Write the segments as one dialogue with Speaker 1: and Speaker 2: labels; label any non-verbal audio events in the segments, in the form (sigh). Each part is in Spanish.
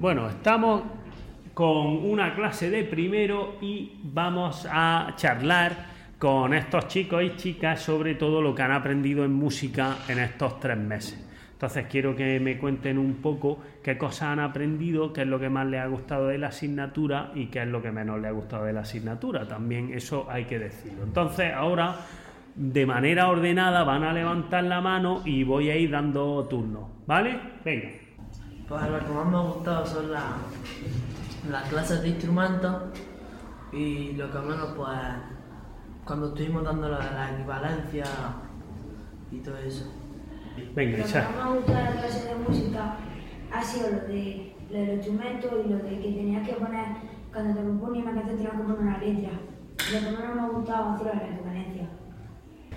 Speaker 1: Bueno, estamos con una clase de primero y vamos a charlar con estos chicos y chicas sobre todo lo que han aprendido en música en estos tres meses. Entonces quiero que me cuenten un poco qué cosas han aprendido, qué es lo que más les ha gustado de la asignatura y qué es lo que menos les ha gustado de la asignatura. También eso hay que decirlo. Entonces ahora de manera ordenada van a levantar la mano y voy a ir dando turnos. ¿Vale? Venga.
Speaker 2: Pues lo que más me ha gustado son las, las clases de instrumentos y lo que menos pues cuando estuvimos dando la, la equivalencia y todo eso.
Speaker 1: Venga,
Speaker 3: Lo que más me ha gustado de la clase de música ha sido lo de, lo de los instrumentos y lo de que tenías que poner, cuando te compones una canción tenías que poner una letra. Lo que menos me ha gustado ha sido la equivalencia.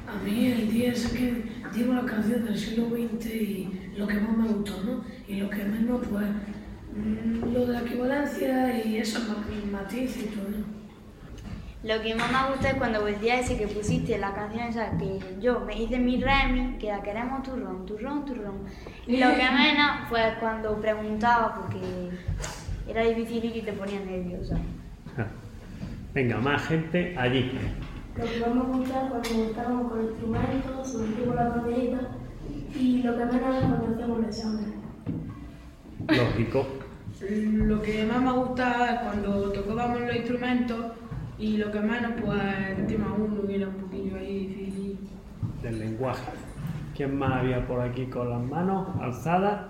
Speaker 4: A mí el día ese que dimos la canción del siglo XX y lo que más me gustó, ¿no? Y lo que menos, pues, mm, lo de la equivalencia y esos ma- matices y todo eso.
Speaker 5: Lo que más me gusta es cuando el día ese que pusiste la canción esa que yo me hice mi remi, que la queremos turrón, turrón, turrón. Y lo que menos fue cuando preguntaba porque era difícil y te ponía nerviosa.
Speaker 1: Venga, más gente allí.
Speaker 6: Lo que más me gusta es cuando estábamos con instrumentos, subimos la banderita y lo que menos es cuando hacemos el examen.
Speaker 1: Lógico.
Speaker 7: Lo que más me gusta es cuando tocábamos los instrumentos y lo que menos, pues el tema uno que era un poquillo ahí difícil.
Speaker 1: Del lenguaje. ¿Quién más había por aquí con las manos alzadas?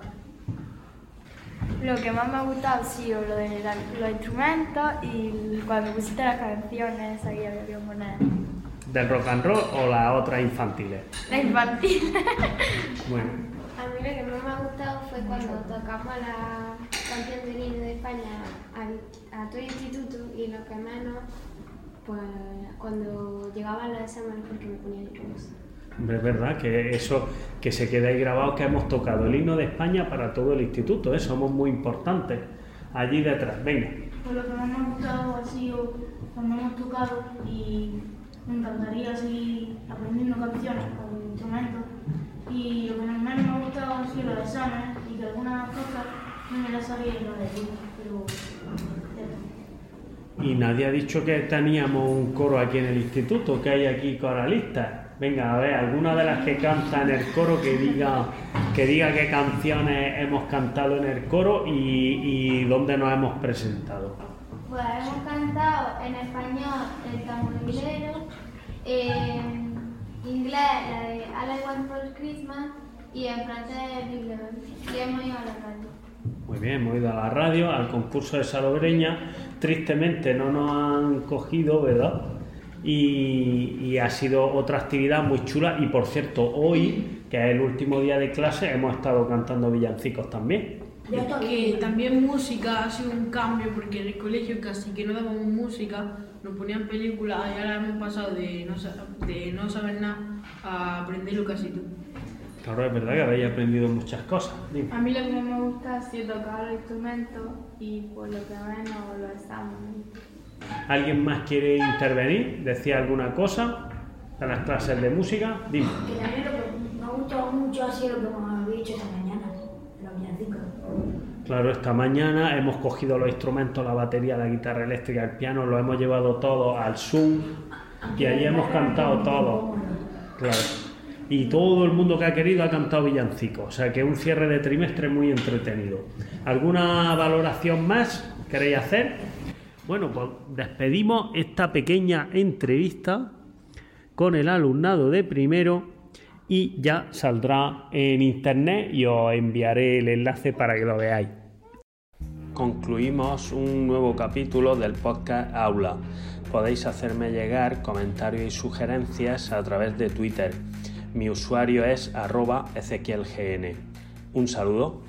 Speaker 8: Lo que más me ha gustado ha sido lo de la- los instrumentos y cuando pusiste las canciones ahí había que poner
Speaker 1: ¿Del rock and roll o las otras infantiles?
Speaker 8: la infantil. (laughs)
Speaker 1: Bueno,
Speaker 9: A mí lo que más me ha gustado fue cuando tocamos la canción del himno de España a todo el instituto y lo que menos, pues cuando llegaban los exámenes porque me ponía nerviosa.
Speaker 1: hombre, es verdad que eso que se quede ahí grabado que hemos tocado el himno de España para todo el instituto, ¿eh? somos muy importantes. Allí detrás, venga.
Speaker 6: Pues lo que más me ha gustado ha sido cuando hemos tocado y me encantaría seguir aprendiendo canciones con instrumentos. Y lo que menos me ha gustado ha sido los exámenes y que algunas cosas no me las sabía y no las pero.
Speaker 1: Y nadie ha dicho que teníamos un coro aquí en el instituto, que hay aquí coralistas. Venga, a ver, alguna de las que canta en el coro que diga, que diga qué canciones hemos cantado en el coro y dónde nos hemos presentado.
Speaker 9: Pues hemos cantado en español el tamborilero, en inglés la de All I Want for Christmas y en francés Big Level. Y hemos ido a la radio.
Speaker 1: Muy bien, hemos ido a la radio, al concurso de Salobreña. Tristemente no nos han cogido, ¿verdad? Y, y ha sido otra actividad muy chula. Y por cierto, hoy, que es el último día de clase, hemos estado cantando villancicos también.
Speaker 7: Que también música ha sido un cambio porque en el colegio casi que no dábamos música, nos ponían películas y ahora hemos pasado de no, sa- de no saber nada a aprenderlo casi todo.
Speaker 1: Claro, es verdad que habéis aprendido muchas cosas. Dime.
Speaker 8: A mí lo que me gusta ha sido tocar los instrumentos y por lo que menos los exámenes.
Speaker 1: ¿Alguien más quiere intervenir? ¿Decía alguna cosa de las clases de música? Dime.
Speaker 3: Que también lo que me ha gustado mucho ha sido lo que me habéis dicho esta mañana.
Speaker 1: Claro, esta mañana hemos cogido los instrumentos, la batería, la guitarra eléctrica, el piano, lo hemos llevado todo al Zoom y allí hemos cantado todo. Claro. Y todo el mundo que ha querido ha cantado villancicos. O sea que un cierre de trimestre muy entretenido. ¿Alguna valoración más queréis hacer? Bueno, pues despedimos esta pequeña entrevista con el alumnado de primero y ya saldrá en internet y os enviaré el enlace para que lo veáis. Concluimos un nuevo capítulo del podcast Aula. Podéis hacerme llegar comentarios y sugerencias a través de Twitter. Mi usuario es arroba ezequielgn. Un saludo.